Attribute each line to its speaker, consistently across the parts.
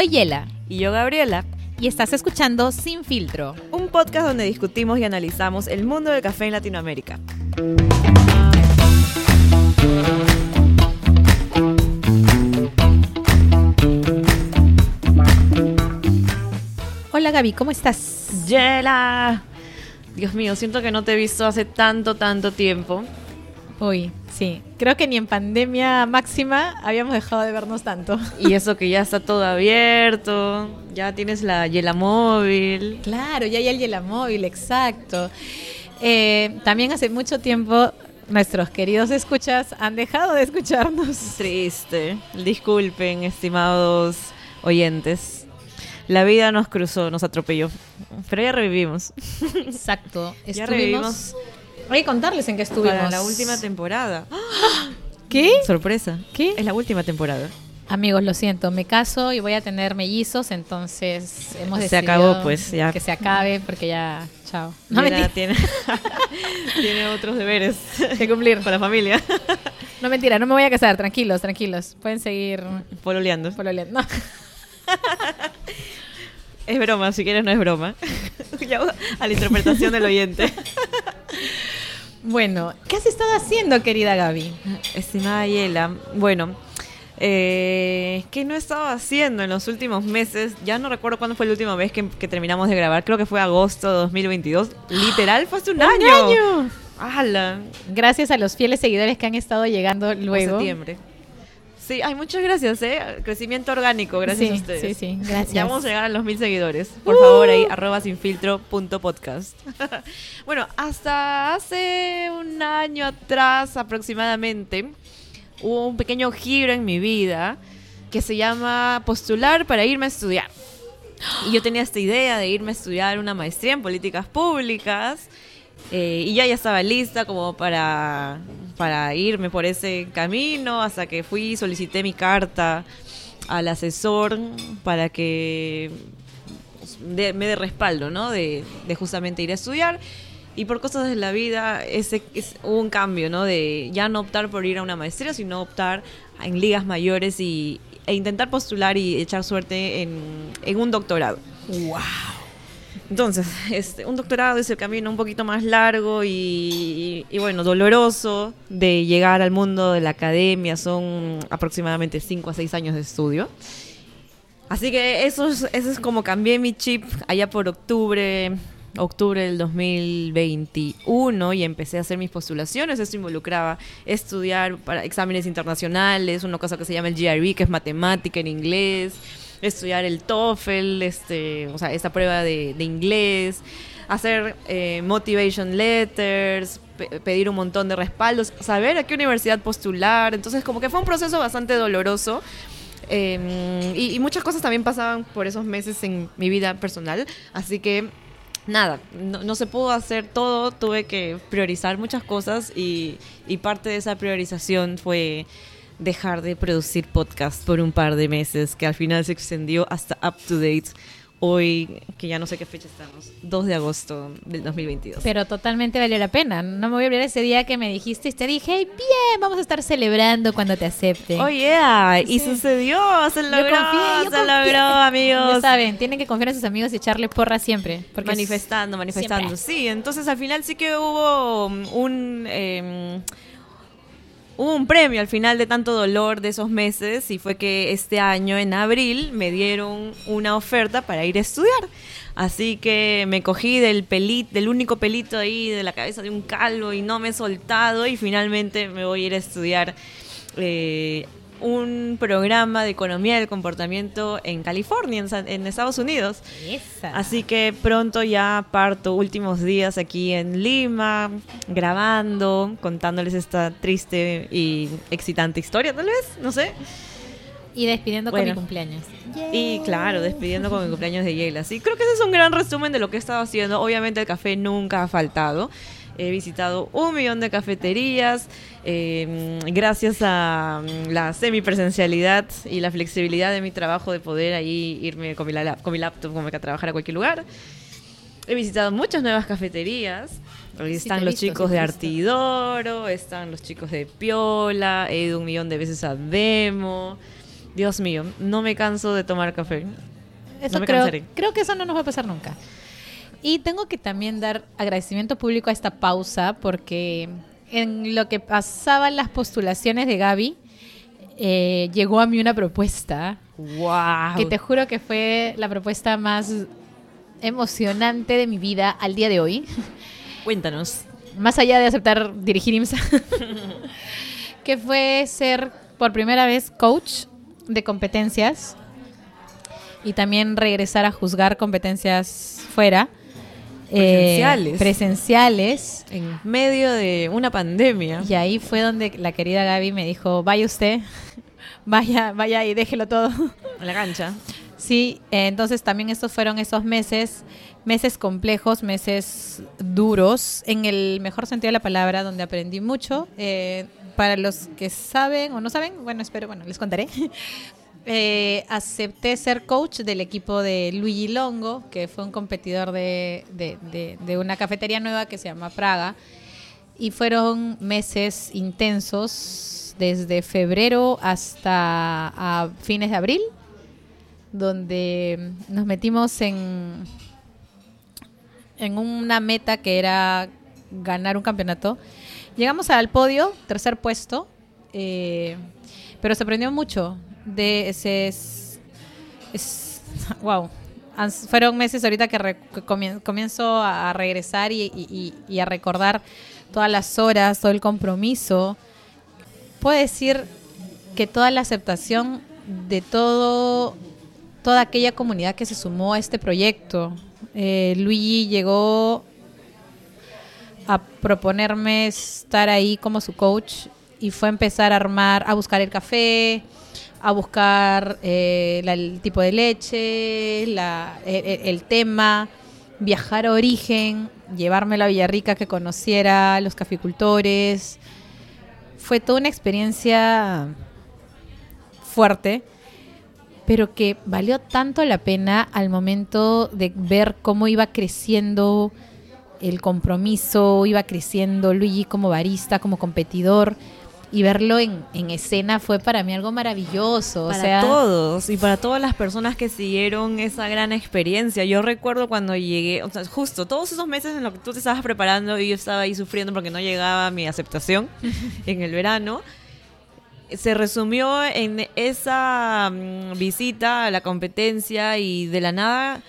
Speaker 1: Soy Yela.
Speaker 2: Y yo, Gabriela.
Speaker 1: Y estás escuchando Sin Filtro.
Speaker 2: Un podcast donde discutimos y analizamos el mundo del café en Latinoamérica.
Speaker 1: Hola Gaby, ¿cómo estás?
Speaker 2: Yela. Dios mío, siento que no te he visto hace tanto, tanto tiempo.
Speaker 1: Uy, sí. Creo que ni en pandemia máxima habíamos dejado de vernos tanto.
Speaker 2: Y eso que ya está todo abierto, ya tienes la Yela móvil.
Speaker 1: Claro, ya hay el Yela móvil, exacto. Eh, también hace mucho tiempo nuestros queridos escuchas han dejado de escucharnos.
Speaker 2: Triste. Disculpen, estimados oyentes. La vida nos cruzó, nos atropelló. Pero ya revivimos.
Speaker 1: Exacto.
Speaker 2: Ya revivimos
Speaker 1: hay que contarles en qué estuvimos.
Speaker 2: Para la última temporada.
Speaker 1: ¿Qué?
Speaker 2: Sorpresa.
Speaker 1: ¿Qué?
Speaker 2: Es la última temporada.
Speaker 1: Amigos, lo siento, me caso y voy a tener mellizos, entonces hemos
Speaker 2: se acabó, pues, ya.
Speaker 1: que se acabe porque ya, chao.
Speaker 2: No mentira. Tiene, tiene otros deberes que cumplir con la familia.
Speaker 1: No mentira, no me voy a casar, tranquilos, tranquilos. Pueden seguir
Speaker 2: pololeando.
Speaker 1: Pololeando.
Speaker 2: Es broma, si quieres no es broma. a la interpretación del oyente.
Speaker 1: Bueno, ¿qué has estado haciendo, querida Gaby?
Speaker 2: Estimada Yela, bueno, eh, ¿qué no he estado haciendo en los últimos meses? Ya no recuerdo cuándo fue la última vez que, terminamos de grabar, creo que fue agosto de 2022. Literal, fue hace un, año.
Speaker 1: ¡Un año! Gracias a los fieles seguidores que han estado llegando luego.
Speaker 2: septiembre. Sí, hay muchas gracias, ¿eh? Crecimiento orgánico, gracias a ustedes.
Speaker 1: Sí, sí, gracias.
Speaker 2: Ya vamos a llegar a los mil seguidores. Por favor, ahí, uh. arroba sinfiltro.podcast. bueno, hasta hace un año atrás aproximadamente, hubo un pequeño giro en mi vida que se llama postular para irme a estudiar. Y yo tenía esta idea de irme a estudiar una maestría en políticas públicas eh, y ya ya estaba lista como para, para irme por ese camino hasta que fui, solicité mi carta al asesor para que me dé respaldo, ¿no? De, justamente ir a estudiar. Y por cosas de la vida ese, es, hubo un cambio, ¿no? De ya no optar por ir a una maestría, sino optar en ligas mayores y, e intentar postular y echar suerte en, en un doctorado.
Speaker 1: ¡Wow!
Speaker 2: Entonces, este, un doctorado es el camino un poquito más largo y, bueno, doloroso de llegar al mundo de la academia. Son aproximadamente 5 a 6 años de estudio. Así que eso es, eso es como cambié mi chip allá por octubre, octubre del 2021 y empecé a hacer mis postulaciones. Esto involucraba estudiar para exámenes internacionales, una cosa que se llama el GRE, que es matemática en inglés estudiar el TOEFL, este, o sea, esta prueba de, inglés, hacer eh, motivation letters, pedir un montón de respaldos, saber a qué universidad postular. Entonces, como que fue un proceso bastante doloroso. Em, y, muchas cosas también pasaban por esos meses en mi vida personal. Así que nada, no, se pudo hacer todo, tuve que priorizar muchas cosas y parte de esa priorización fue dejar de producir podcast por un par de meses, que al final se extendió hasta up to date. Hoy, que ya no sé qué fecha estamos, 2 de agosto del 2022.
Speaker 1: Pero totalmente valió la pena. No me voy a olvidar ese día que me dijiste y te dije, bien, vamos a estar celebrando cuando te acepte.
Speaker 2: Oh, yeah. Y sucedió, se logró, se logró, amigos.
Speaker 1: Ya saben, tienen que confiar en sus amigos y echarle porra siempre.
Speaker 2: Porque manifestando, manifestando. Sí, entonces al final sí que hubo un... Eh, hubo un premio al final de tanto dolor de esos meses y fue que este año, en abril, me dieron una oferta para ir a estudiar. Así que me cogí del pelito, del único pelito ahí de la cabeza de un calvo y no me he soltado y finalmente me voy a ir a estudiar eh, un programa de economía del comportamiento en California, en, Estados Unidos. Así que pronto ya parto últimos días aquí en Lima, grabando, contándoles esta triste y excitante historia, tal vez, no sé.
Speaker 1: Y despidiendo con mi cumpleaños.
Speaker 2: Y claro, despidiendo con mi cumpleaños de Yela. Sí, creo que ese es un gran resumen de lo que he estado haciendo. Obviamente el café nunca ha faltado. He visitado un millón de cafeterías. Em, gracias a mm, la semipresencialidad y la flexibilidad de mi trabajo de poder ahí irme con mi, con mi laptop como que a trabajar a cualquier lugar. He visitado muchas nuevas cafeterías. están los chicos de Artidoro, están los chicos de Piola, he ido un millón de veces a Demo. Dios mío, no me canso de tomar café.
Speaker 1: Eso
Speaker 2: No me
Speaker 1: creo,
Speaker 2: cansaré.
Speaker 1: creo que eso no nos va a pasar nunca. Y tengo que también dar agradecimiento público a esta pausa porque en lo que pasaban las postulaciones de Gaby, eh, llegó a mí una propuesta
Speaker 2: ¡Wow!
Speaker 1: que te juro que fue la propuesta más emocionante de mi vida al día de hoy.
Speaker 2: Cuéntanos.
Speaker 1: Más allá de aceptar dirigir IMSA, que fue ser por primera vez coach de competencias y también regresar a juzgar competencias fuera. Eh,
Speaker 2: Presenciales.
Speaker 1: presenciales.
Speaker 2: En medio de una pandemia.
Speaker 1: Y ahí fue donde la querida Gaby me dijo, vaya usted, vaya, vaya y déjelo todo.
Speaker 2: En la cancha.
Speaker 1: Sí, eh, entonces también estos fueron esos meses, meses complejos, meses duros, en el mejor sentido de la palabra, donde aprendí mucho. Eh, para los que saben o no saben, bueno, espero, bueno, les contaré. Eh, acepté ser coach del equipo de Luigi Longo, que fue un competidor de, de- de- una cafetería nueva que se llama Praga. Y fueron meses intensos, desde febrero hasta fines de abril donde nos metimos en, en una meta que era ganar un campeonato. Llegamos al podio, tercer puesto, eh, pero se aprendió mucho. De ese es, es- wow. Fueron meses ahorita que, comienzo a, a regresar y, y- a recordar todas las horas, todo el compromiso. Puedo decir que toda la aceptación de todo toda aquella comunidad que se sumó a este proyecto. Eh, Luigi llegó a proponerme estar ahí como su coach y fue empezar a armar, a buscar el café, a buscar eh, la- el tipo de leche, la- el, el- el tema, viajar a origen, llevarme a Villarrica que conociera los caficultores. Fue toda una experiencia fuerte pero que valió tanto la pena al momento de ver cómo iba creciendo el compromiso, iba creciendo Luigi como barista, como competidor, y verlo en, en escena fue para mí algo maravilloso.
Speaker 2: Para
Speaker 1: o sea,
Speaker 2: todos y para todas las personas que siguieron esa gran experiencia. Yo recuerdo cuando llegué, o sea, justo todos esos meses en los que tú te estabas preparando y yo estaba ahí sufriendo porque no llegaba mi aceptación en el verano. Se resumió en esa mm, visita a la competencia y de la nada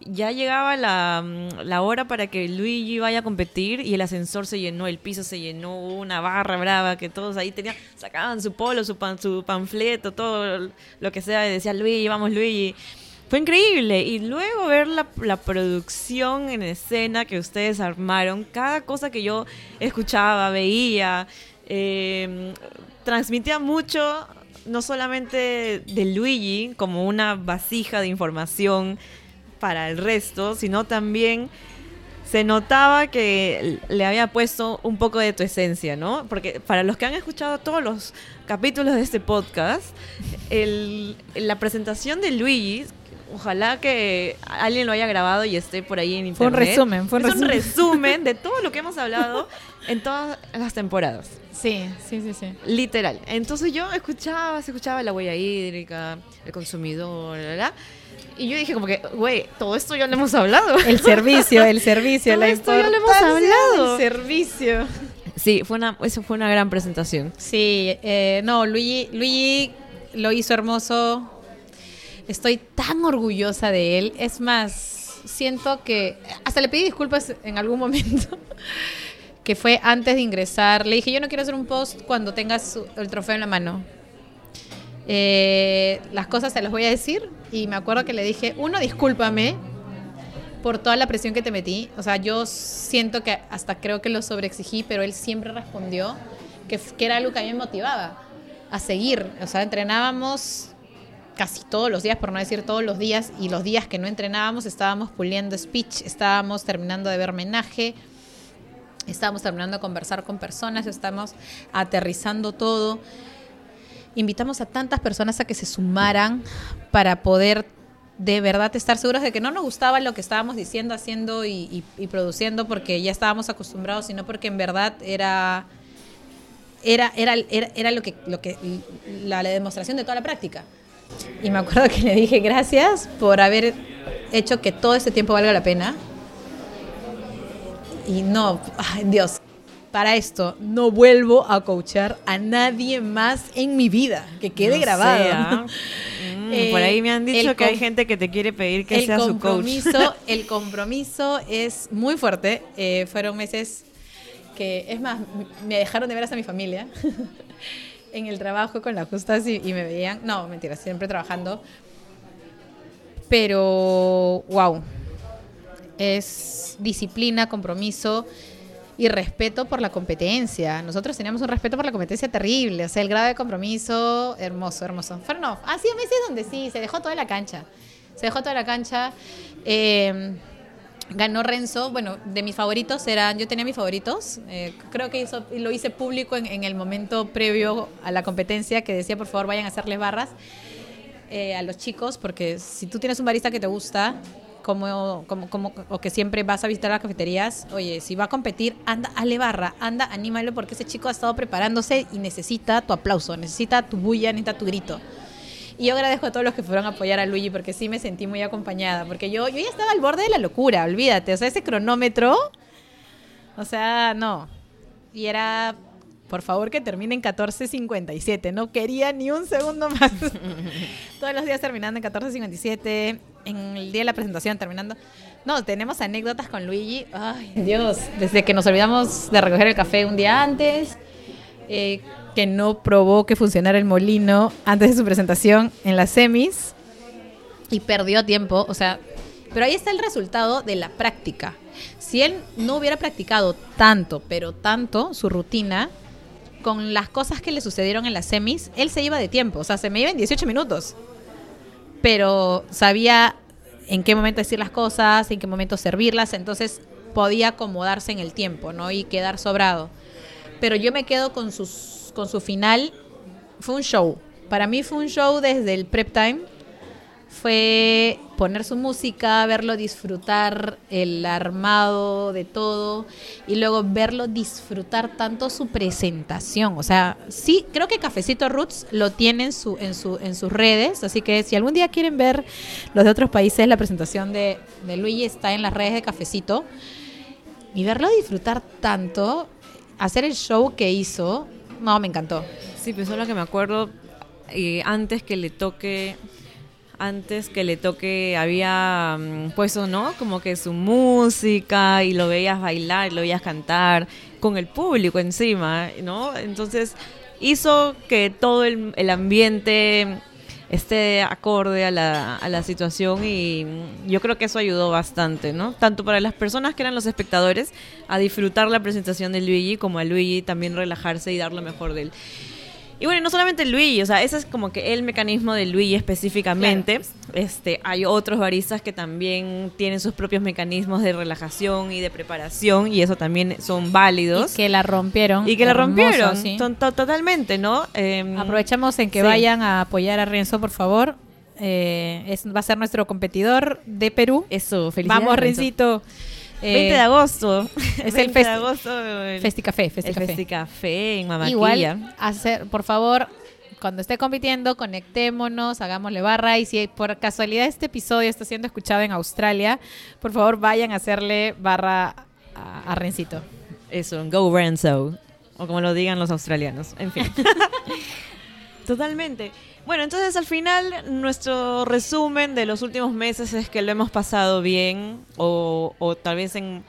Speaker 2: ya llegaba la, mm, la hora para que Luigi vaya a competir y el ascensor se llenó, el piso se llenó, una barra brava que todos ahí tenían, sacaban su polo, su, pan, su panfleto, todo lo que sea, y decía Luigi, vamos Luigi. Fue increíble. Y luego ver la, la producción en escena que ustedes armaron, cada cosa que yo escuchaba, veía, eh, transmitía mucho, no solamente de Luigi como una vasija de información para el resto, sino también se notaba que le había puesto un poco de tu esencia, ¿no? Porque para los que han escuchado todos los capítulos de este podcast, el- la presentación de Luigi, ojalá que alguien lo haya grabado y esté por ahí en
Speaker 1: Fue un
Speaker 2: internet.
Speaker 1: resumen, fue un
Speaker 2: es un
Speaker 1: resumen.
Speaker 2: resumen de todo lo que hemos hablado en todas las temporadas.
Speaker 1: Sí, sí, sí, sí.
Speaker 2: Literal. Entonces yo escuchaba, se escuchaba la huella hídrica, el consumidor, la, Y yo dije como que, güey, todo esto ya lo hemos hablado.
Speaker 1: El servicio, el servicio,
Speaker 2: Todo
Speaker 1: la
Speaker 2: esto ya lo hemos hablado.
Speaker 1: del servicio.
Speaker 2: Sí, fue una, eso fue una gran presentación.
Speaker 1: Sí, eh, no, Luigi, Luigi lo hizo hermoso. Estoy tan orgullosa de él. Es más, siento que hasta le pedí disculpas en algún momento. que fue antes de ingresar. Le dije, yo no quiero hacer un post cuando tengas el trofeo en la mano. Eh, las cosas se las voy a decir. Y me acuerdo que le dije, uno, discúlpame por toda la presión que te metí. O sea, yo siento que hasta creo que lo sobreexigí, pero él siempre respondió que, que era algo que a mí me motivaba a seguir. O sea, entrenábamos casi todos los días, por no decir todos los días, y los días que no entrenábamos estábamos puliendo speech, estábamos terminando de ver homenaje, estábamos terminando de conversar con personas, estábamos aterrizando todo. Invitamos a tantas personas a que se sumaran para poder de verdad estar seguros de que no nos gustaba lo que estábamos diciendo, haciendo y, produciendo porque ya estábamos acostumbrados, sino porque en verdad era era, era, era, lo que, lo que la, demostración de toda la práctica. Y me acuerdo que le dije gracias por haber hecho que todo ese tiempo valga la pena. Y no, Dios, para esto no vuelvo a coachar a nadie más en mi vida, que quede
Speaker 2: No. Mm,
Speaker 1: Eh,
Speaker 2: por ahí me han dicho que hay gente que te quiere pedir que sea su coach.
Speaker 1: el compromiso es muy fuerte. Eh, fueron meses que, es más, me dejaron de ver hasta mi familia en el trabajo con la justas y, y me veían, no, mentira, siempre trabajando. Pero, wow, es disciplina, compromiso y respeto por la competencia. Nosotros teníamos un respeto por la competencia terrible, o sea, el grado de compromiso, hermoso, hermoso. Fueron, no, ha sido meses donde sí, se dejó toda la cancha. Se dejó toda la cancha. Eh, ganó Renzo, bueno, de mis favoritos eran, yo tenía mis favoritos, eh, creo que hizo- lo hice público en, en el momento previo a la competencia, que decía por favor vayan a hacerles barras eh, a los chicos, porque si tú tienes un barista que te gusta, como, como, como, o que siempre vas a visitar las cafeterías, oye, si va a competir, anda, hazle barra, anda, anímalo, porque ese chico ha estado preparándose y necesita tu aplauso, necesita tu bulla, necesita tu grito. Y yo agradezco a todos los que fueron a apoyar a Luigi porque sí me sentí muy acompañada. Porque yo, yo ya estaba al borde de la locura, olvídate. O sea, ese cronómetro. O sea, no. Y era, por favor, que termine en 14.57. No quería ni un segundo más. Todos los días terminando en 14.57. En el día de la presentación terminando. No, tenemos anécdotas con Luigi. Ay, Dios. Desde que nos olvidamos de recoger el café un día antes. eh, que no probó que funcionara el molino antes de su presentación en las semis y perdió tiempo, o sea, pero ahí está el resultado de la práctica. Si él no hubiera practicado tanto, pero tanto su rutina con las cosas que le sucedieron en las semis, él se iba de tiempo, o sea, se me iba en 18 minutos. Pero sabía en qué momento decir las cosas, en qué momento servirlas, entonces podía acomodarse en el tiempo, ¿no? Y quedar sobrado. Pero yo me quedo con sus con su final fue un show. Para mí fue un show desde el prep time. Fue poner su música, verlo disfrutar el armado de todo y luego verlo disfrutar tanto su presentación. O sea, sí, creo que Cafecito Roots lo tiene en, su, en, su, en sus redes, así que si algún día quieren ver los de otros países, la presentación de, de Luigi está en las redes de Cafecito. Y verlo disfrutar tanto, hacer el show que hizo, no, me encantó.
Speaker 2: Sí, pues solo que me acuerdo, eh, antes que le toque, antes que le toque, había mm, puesto, ¿no? Como que su música y lo veías bailar, lo veías cantar con el público encima, ¿no? Entonces hizo que todo el, el ambiente esté acorde a la, a la situación y mm, yo creo que eso ayudó bastante, ¿no? Tanto para las personas que eran los espectadores a disfrutar la presentación de Luigi como a Luigi también relajarse y dar lo mejor de él. Y bueno, no solamente Luigi, o sea, ese es como que el mecanismo de Luigi específicamente. Este, hay otros baristas que también tienen sus propios mecanismos de relajación y de preparación y eso también son válidos.
Speaker 1: Y que la rompieron.
Speaker 2: Y que la
Speaker 1: Hermoso,
Speaker 2: rompieron
Speaker 1: sí.
Speaker 2: To- totalmente, ¿no? Em,
Speaker 1: Aprovechamos en que
Speaker 2: sí.
Speaker 1: vayan a apoyar a Renzo, por favor. Eh, es, va a ser nuestro competidor de Perú.
Speaker 2: Eso, felicidades.
Speaker 1: Vamos,
Speaker 2: Renzo.
Speaker 1: Rencito.
Speaker 2: 20 de agosto.
Speaker 1: es
Speaker 2: 20
Speaker 1: el
Speaker 2: de
Speaker 1: festi-
Speaker 2: agosto. el-
Speaker 1: Festicafé,
Speaker 2: el
Speaker 1: Festicafé.
Speaker 2: Festicafé en Mamaquilla.
Speaker 1: Igual, hacer, por favor, cuando esté compitiendo, conectémonos, hagámosle barra. Y si por casualidad este episodio está siendo escuchado en Australia, por favor vayan a hacerle barra a, a Rencito.
Speaker 2: Eso, Go Renzo. O como lo digan los australianos. En fin. Totalmente. Bueno, entonces al final nuestro resumen de los últimos meses es que lo hemos pasado bien o, o tal vez en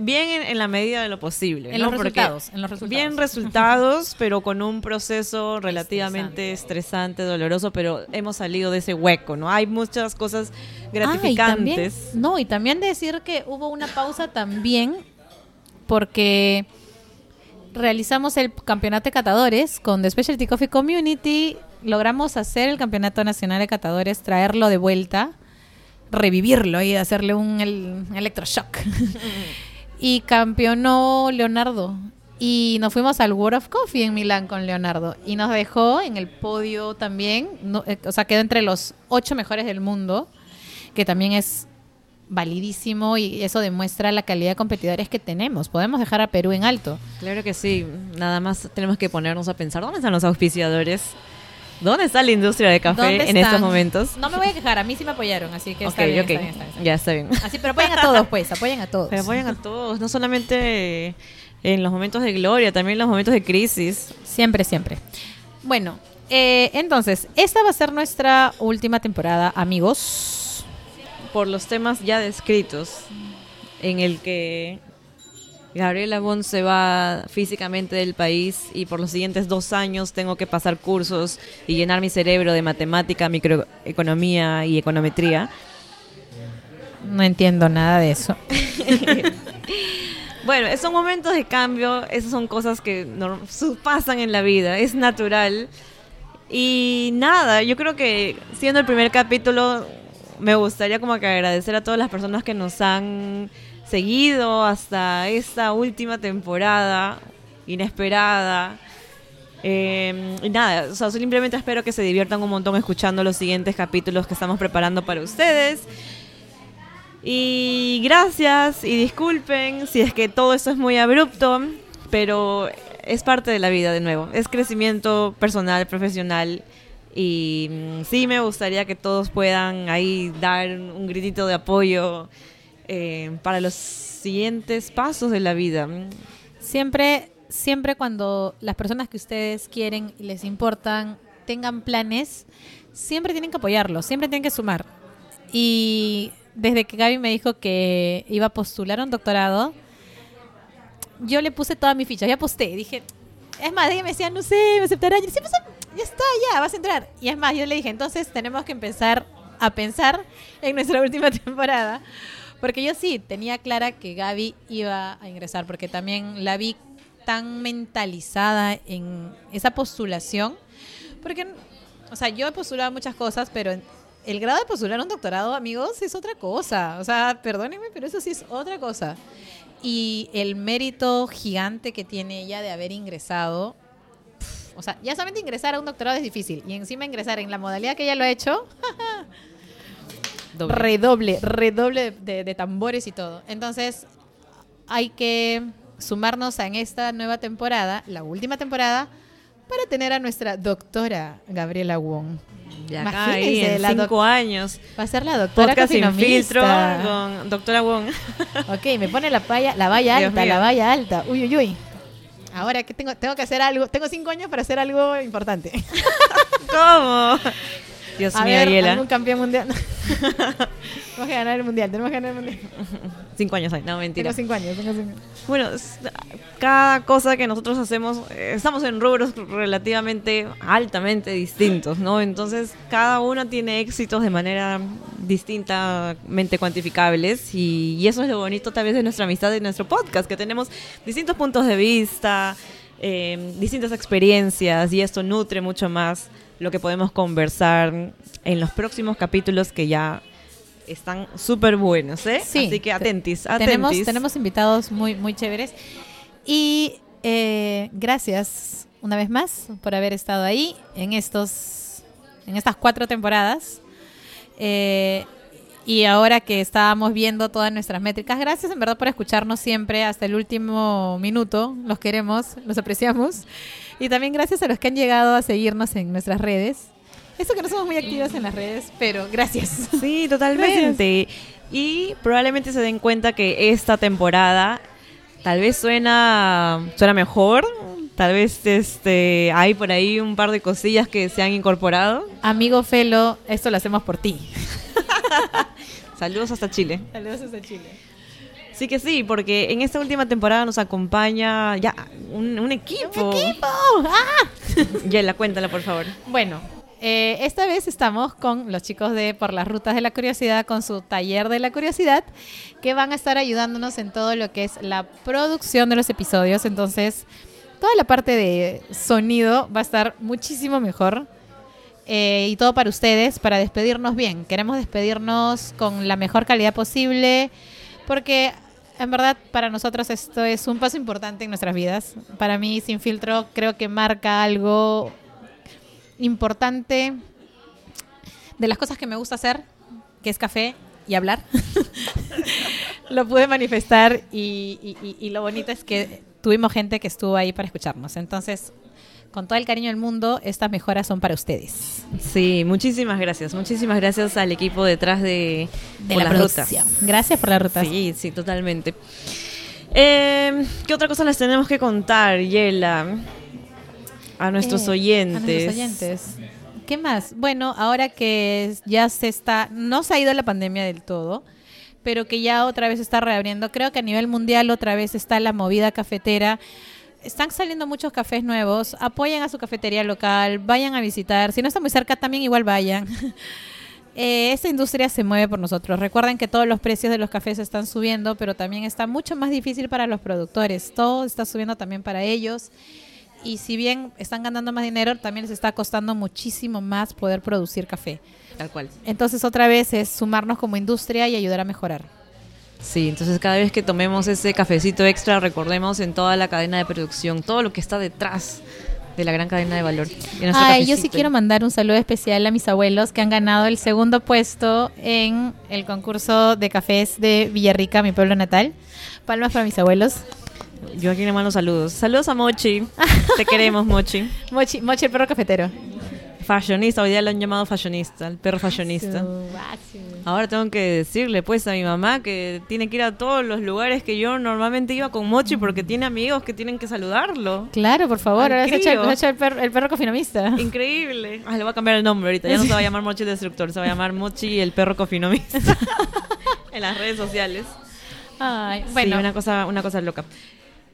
Speaker 2: bien en, en la medida de lo posible.
Speaker 1: En
Speaker 2: ¿no?
Speaker 1: los resultados, en los resultados.
Speaker 2: Bien resultados, pero con un proceso relativamente estresante, doloroso, pero hemos salido de ese hueco, ¿no? Hay muchas cosas
Speaker 1: Ah, y
Speaker 2: gratificantes.
Speaker 1: también- no, y también decir que hubo una pausa también porque realizamos el campeonato de catadores con The Specialty Coffee Community. Logramos hacer el campeonato nacional de catadores, traerlo de vuelta, revivirlo y hacerle un el- electroshock. y campeonó Leonardo. Y nos fuimos al World of Coffee en Milán con Leonardo. Y nos dejó en el podio también. no- eh, o sea, quedó entre los ocho mejores del mundo, que también es validísimo y eso demuestra la calidad de competidores que tenemos. Podemos dejar a Perú en alto.
Speaker 2: Claro que sí, nada más tenemos que ponernos a pensar, ¿dónde están los auspiciadores? ¿Dónde está la industria de café
Speaker 1: ¿Dónde
Speaker 2: en
Speaker 1: están?
Speaker 2: estos momentos?
Speaker 1: No me voy a quejar, a mí sí me apoyaron, así que está, bien,
Speaker 2: ok.
Speaker 1: está bien, está bien, está bien.
Speaker 2: Ya está bien.
Speaker 1: Así, pero apoyen a todos, pues, apoyen a todos.
Speaker 2: Pero apoyan a todos, no solamente en los momentos de gloria, también en los momentos de crisis.
Speaker 1: Siempre, siempre. Bueno, eh, entonces, esta va a ser nuestra última temporada, amigos.
Speaker 2: Por los temas ya descritos, en el que Gabriela Bon se va físicamente del país y por los siguientes dos años tengo que pasar cursos y llenar mi cerebro de matemática, microeconomía y econometría.
Speaker 1: No entiendo nada de eso.
Speaker 2: Bueno, son momentos de cambio, esas son cosas que pasan en la vida, es natural. Y nada, yo creo que siendo el primer capítulo, me gustaría como que agradecer a todas las personas que nos han seguido hasta esta última temporada inesperada. Eh, y nada, o sea, simplemente espero que se diviertan un montón escuchando los siguientes capítulos que estamos preparando para ustedes. Y gracias y disculpen si es que todo esto es muy abrupto, pero es parte de la vida de nuevo. Es crecimiento personal, profesional. Y mm, sí me gustaría que todos puedan ahí dar un gritito de apoyo eh, para los siguientes pasos de la vida.
Speaker 1: Siempre, siempre cuando las personas que ustedes quieren y les importan tengan planes, siempre tienen que apoyarlos, siempre tienen que sumar. Y desde que Gaby me dijo que iba a postular un doctorado, yo le puse toda mi ficha, ya aposté, dije, es más, ella me decía, no sé, me aceptará, decía, "Pues, ya está, ya, vas a entrar. Y es más, yo le dije, entonces tenemos que empezar a pensar en nuestra última temporada. Porque yo sí tenía clara que Gaby iba a ingresar, porque también la vi tan mentalizada en esa postulación. Porque, o sea, yo he postulado muchas cosas, pero el grado de postular un doctorado, amigos, es otra cosa. O sea, perdónenme, pero eso sí es otra cosa. Y el mérito gigante que tiene ella de haber ingresado. O sea, ya solamente ingresar a un doctorado es difícil. Y encima ingresar en la modalidad que ella lo ha hecho,
Speaker 2: Doble.
Speaker 1: redoble, redoble de, tambores y todo. Entonces, hay que sumarnos en esta nueva temporada, la última temporada, para tener a nuestra doctora Gabriela Wong.
Speaker 2: Y acá ahí,
Speaker 1: Imagínense,
Speaker 2: en
Speaker 1: la doc-
Speaker 2: cinco años.
Speaker 1: Va a ser la doctora
Speaker 2: Podcast sin filtro con doctora Wong.
Speaker 1: Ok, me pone la, valla, la valla
Speaker 2: Dios
Speaker 1: alta,
Speaker 2: mío.
Speaker 1: la valla alta. Uy, uy, uy. Ahora que tengo, tengo que hacer algo, tengo cinco años para hacer algo importante.
Speaker 2: ¿Cómo? Dios
Speaker 1: a
Speaker 2: mío,
Speaker 1: ver,
Speaker 2: Ariela.
Speaker 1: algún campeón mundial. tenemos que ganar el mundial, tenemos que ganar el mundial.
Speaker 2: Cinco años hay, no, mentira.
Speaker 1: Tengo cinco años, tengo cinco años.
Speaker 2: Bueno, cada cosa que nosotros hacemos, eh, estamos en rubros relativamente altamente distintos, ¿no? Entonces, cada uno tiene éxitos de manera distintamente cuantificables y, y eso es lo bonito tal vez de nuestra amistad y de nuestro podcast, que tenemos distintos puntos de vista, eh, distintas experiencias y esto nutre mucho más lo que podemos conversar en los próximos capítulos que ya están súper buenos, ¿eh?
Speaker 1: Sí,
Speaker 2: Así que
Speaker 1: te-
Speaker 2: atentis,
Speaker 1: Tenemos,
Speaker 2: atentis.
Speaker 1: tenemos invitados muy, muy chéveres. Y eh, gracias una vez más por haber estado ahí en estos en estas cuatro temporadas. Eh, y ahora que estábamos viendo todas nuestras métricas, gracias en verdad por escucharnos siempre hasta el último minuto. Los queremos, los apreciamos. Y también gracias a los que han llegado a seguirnos en nuestras redes. Eso que no somos muy activas en las redes, pero gracias.
Speaker 2: Sí, totalmente. Y probablemente se den cuenta que esta temporada tal vez suena, suena mejor. Tal vez este hay por ahí un par de cosillas que se han incorporado.
Speaker 1: Amigo Felo, esto lo hacemos por ti.
Speaker 2: Saludos hasta Chile.
Speaker 1: Saludos desde Chile.
Speaker 2: Sí que sí, porque en esta última temporada nos acompaña ya un, un equipo.
Speaker 1: ¡Equipo! ¡Ah!
Speaker 2: Yela, cuéntala por favor.
Speaker 1: Bueno, eh, esta vez estamos con los chicos de Por las Rutas de la Curiosidad, con su taller de la curiosidad, que van a estar ayudándonos en todo lo que es la producción de los episodios. Entonces, toda la parte de sonido va a estar muchísimo mejor. Eh, y todo para ustedes, para despedirnos bien. Queremos despedirnos con la mejor calidad posible, porque en verdad para nosotros esto es un paso importante en nuestras vidas. Para mí, Sin Filtro, creo que marca algo importante de las cosas que me gusta hacer, que es café y hablar. lo pude manifestar y, lo bonito es que tuvimos gente que estuvo ahí para escucharnos. Entonces, con todo el cariño del mundo, estas mejoras son para ustedes.
Speaker 2: Sí, muchísimas gracias. Muchísimas gracias al equipo detrás de,
Speaker 1: la producción. Gracias por la ruta.
Speaker 2: Sí, sí, totalmente. Eh, ¿Qué otra cosa les tenemos que contar, Yela? A nuestros
Speaker 1: Eh,
Speaker 2: oyentes.
Speaker 1: A nuestros oyentes. ¿Qué más? Bueno, ahora que ya se está, no se ha ido la pandemia del todo, pero que ya otra vez está reabriendo. Creo que a nivel mundial otra vez está la movida cafetera. Están saliendo muchos cafés nuevos. Apoyen a su cafetería local, vayan a visitar. Si no está muy cerca, también igual vayan. Eh, esta industria se mueve por nosotros. Recuerden que todos los precios de los cafés están subiendo, pero también está mucho más difícil para los productores. Todo está subiendo también para ellos. Y si bien están ganando más dinero, también les está costando muchísimo más poder producir café.
Speaker 2: Tal cual.
Speaker 1: Entonces otra vez es sumarnos como industria y ayudar a mejorar.
Speaker 2: Sí, entonces cada vez que tomemos ese cafecito extra, recordemos en toda la cadena de producción, todo lo que está detrás de la gran cadena de valor.
Speaker 1: Ay, yo sí quiero mandar un saludo especial a mis abuelos que han ganado el segundo puesto en el concurso de cafés de Villarrica, mi pueblo natal. Palmas para mis abuelos.
Speaker 2: Yo aquí le mando saludos. Saludos a Mochi. Te queremos, Mochi.
Speaker 1: Mochi, Mochi el perro cafetero.
Speaker 2: Fashionista, hoy día lo han llamado fashionista, el perro fashionista. Ahora tengo que decirle pues a mi mamá que tiene que ir a todos los lugares que yo normalmente iba con Mochi porque tiene amigos que tienen que saludarlo.
Speaker 1: Claro, por favor,
Speaker 2: Al
Speaker 1: ahora se ha hecho,
Speaker 2: crío.
Speaker 1: se ha hecho el, perro, el perro cofinomista.
Speaker 2: Increíble. Ah, le voy a cambiar el nombre ahorita. Ya no se va a llamar Mochi el Destructor, se va a llamar Mochi el perro cofinomista. en las redes sociales.
Speaker 1: Ay,
Speaker 2: Bueno,
Speaker 1: bueno,
Speaker 2: una cosa, una cosa loca.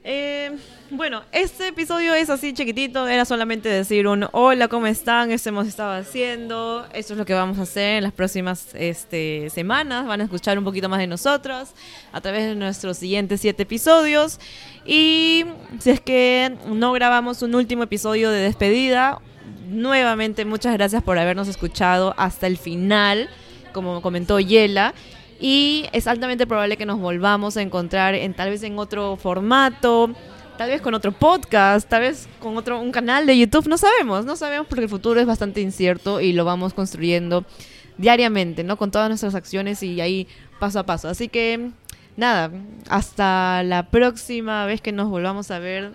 Speaker 2: Eh, bueno, este episodio es así chiquitito, era solamente decir un hola, ¿cómo están? Esto hemos estado haciendo, esto es lo que vamos a hacer en las próximas este, semanas, van a escuchar un poquito más de nosotros a través de nuestros siguientes siete episodios y si es que no grabamos un último episodio de despedida, nuevamente muchas gracias por habernos escuchado hasta el final, como comentó Yela. Y es altamente probable que nos volvamos a encontrar en tal vez en otro formato, tal vez con otro podcast, tal vez con otro un canal de YouTube, no sabemos, no sabemos porque el futuro es bastante incierto y lo vamos construyendo diariamente, ¿no? Con todas nuestras acciones y ahí paso a paso. Así que nada, hasta la próxima vez que nos volvamos a ver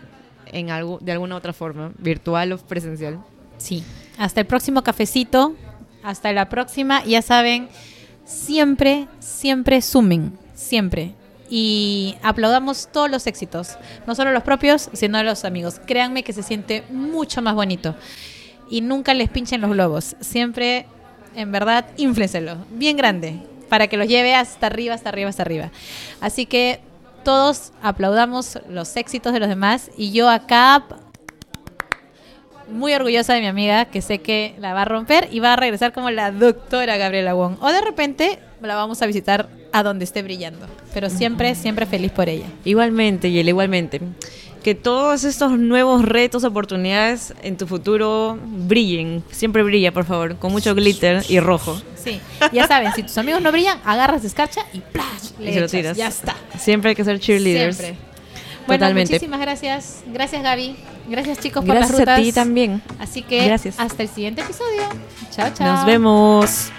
Speaker 2: en algo de alguna otra forma, virtual o presencial.
Speaker 1: sí. Hasta el próximo cafecito. Hasta la próxima. Ya saben, siempre, siempre sumen. Siempre. Y aplaudamos todos los éxitos. No solo los propios, sino los amigos. Créanme que se siente mucho más bonito. Y nunca les pinchen los globos. Siempre, en verdad, inflenselo. Bien grande. Para que los lleve hasta arriba, hasta arriba, hasta arriba. Así que todos aplaudamos los éxitos de los demás. Y yo acá muy orgullosa de mi amiga, que sé que la va a romper y va a regresar como la doctora Gabriela Wong. O de repente la vamos a visitar a donde esté brillando. Pero siempre, siempre feliz por ella.
Speaker 2: Igualmente, Yel, igualmente. Que todos estos nuevos retos, oportunidades en tu futuro brillen. Siempre brilla, por favor, con mucho glitter y rojo.
Speaker 1: Sí, ya saben, si tus amigos no brillan, agarras escarcha y ¡plash! Le
Speaker 2: y se lo tiras.
Speaker 1: Ya está.
Speaker 2: Siempre hay que ser cheerleaders.
Speaker 1: Siempre. Bueno,
Speaker 2: Totalmente.
Speaker 1: muchísimas gracias. Gracias, Gaby. Gracias, chicos, por
Speaker 2: Gracias
Speaker 1: las rutas.
Speaker 2: a ti también.
Speaker 1: Así que
Speaker 2: Gracias.
Speaker 1: hasta el siguiente episodio. Chao, chao.
Speaker 2: Nos vemos.